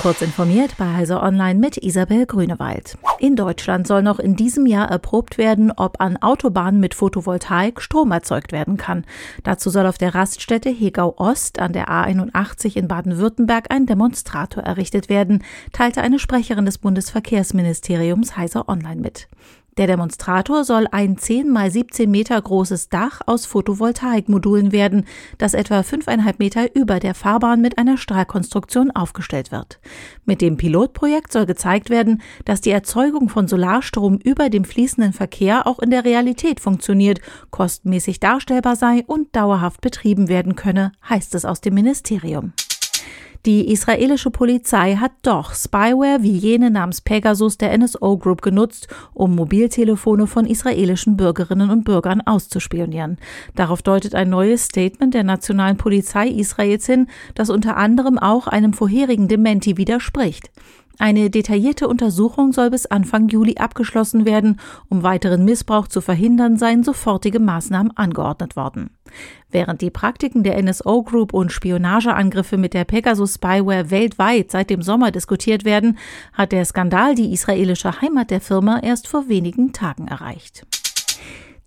Kurz informiert bei Heise Online mit Isabel Grünewald. In Deutschland soll noch in diesem Jahr erprobt werden, ob an Autobahnen mit Photovoltaik Strom erzeugt werden kann. Dazu soll auf der Raststätte Hegau Ost an der A81 in Baden-Württemberg ein Demonstrator errichtet werden, teilte eine Sprecherin des Bundesverkehrsministeriums Heise Online mit. Der Demonstrator soll ein 10 mal 17 Meter großes Dach aus Photovoltaikmodulen werden, das etwa 5,5 Meter über der Fahrbahn mit einer Strahlkonstruktion aufgestellt wird. Mit dem Pilotprojekt soll gezeigt werden, dass die Erzeugung von Solarstrom über dem fließenden Verkehr auch in der Realität funktioniert, kostenmäßig darstellbar sei und dauerhaft betrieben werden könne, heißt es aus dem Ministerium. Die israelische Polizei hat doch Spyware wie jene namens Pegasus der NSO Group genutzt, um Mobiltelefone von israelischen Bürgerinnen und Bürgern auszuspionieren. Darauf deutet ein neues Statement der nationalen Polizei Israels hin, das unter anderem auch einem vorherigen Dementi widerspricht. Eine detaillierte Untersuchung soll bis Anfang Juli abgeschlossen werden. Um weiteren Missbrauch zu verhindern, seien sofortige Maßnahmen angeordnet worden. Während die Praktiken der NSO Group und Spionageangriffe mit der Pegasus Spyware weltweit seit dem Sommer diskutiert werden, hat der Skandal die israelische Heimat der Firma erst vor wenigen Tagen erreicht.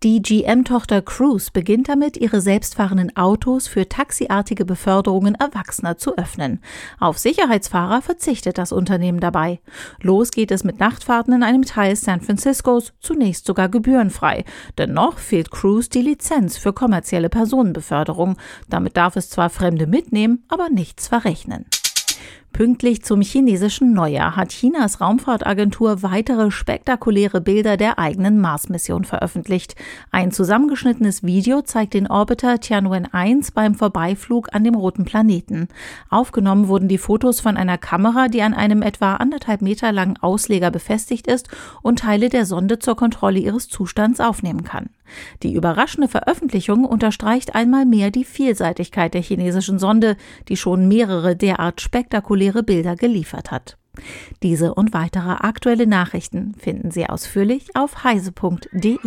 Die GM-Tochter Cruise beginnt damit, ihre selbstfahrenden Autos für taxiartige Beförderungen Erwachsener zu öffnen. Auf Sicherheitsfahrer verzichtet das Unternehmen dabei. Los geht es mit Nachtfahrten in einem Teil San Franciscos, zunächst sogar gebührenfrei. Dennoch fehlt Cruise die Lizenz für kommerzielle Personenbeförderung. Damit darf es zwar Fremde mitnehmen, aber nichts verrechnen. Pünktlich zum chinesischen Neujahr hat Chinas Raumfahrtagentur weitere spektakuläre Bilder der eigenen Mars-Mission veröffentlicht. Ein zusammengeschnittenes Video zeigt den Orbiter Tianwen-1 beim Vorbeiflug an dem roten Planeten. Aufgenommen wurden die Fotos von einer Kamera, die an einem etwa anderthalb Meter langen Ausleger befestigt ist und Teile der Sonde zur Kontrolle ihres Zustands aufnehmen kann. Die überraschende Veröffentlichung unterstreicht einmal mehr die Vielseitigkeit der chinesischen Sonde, die schon mehrere derart spektakuläre Bilder geliefert hat. Diese und weitere aktuelle Nachrichten finden Sie ausführlich auf heise.de.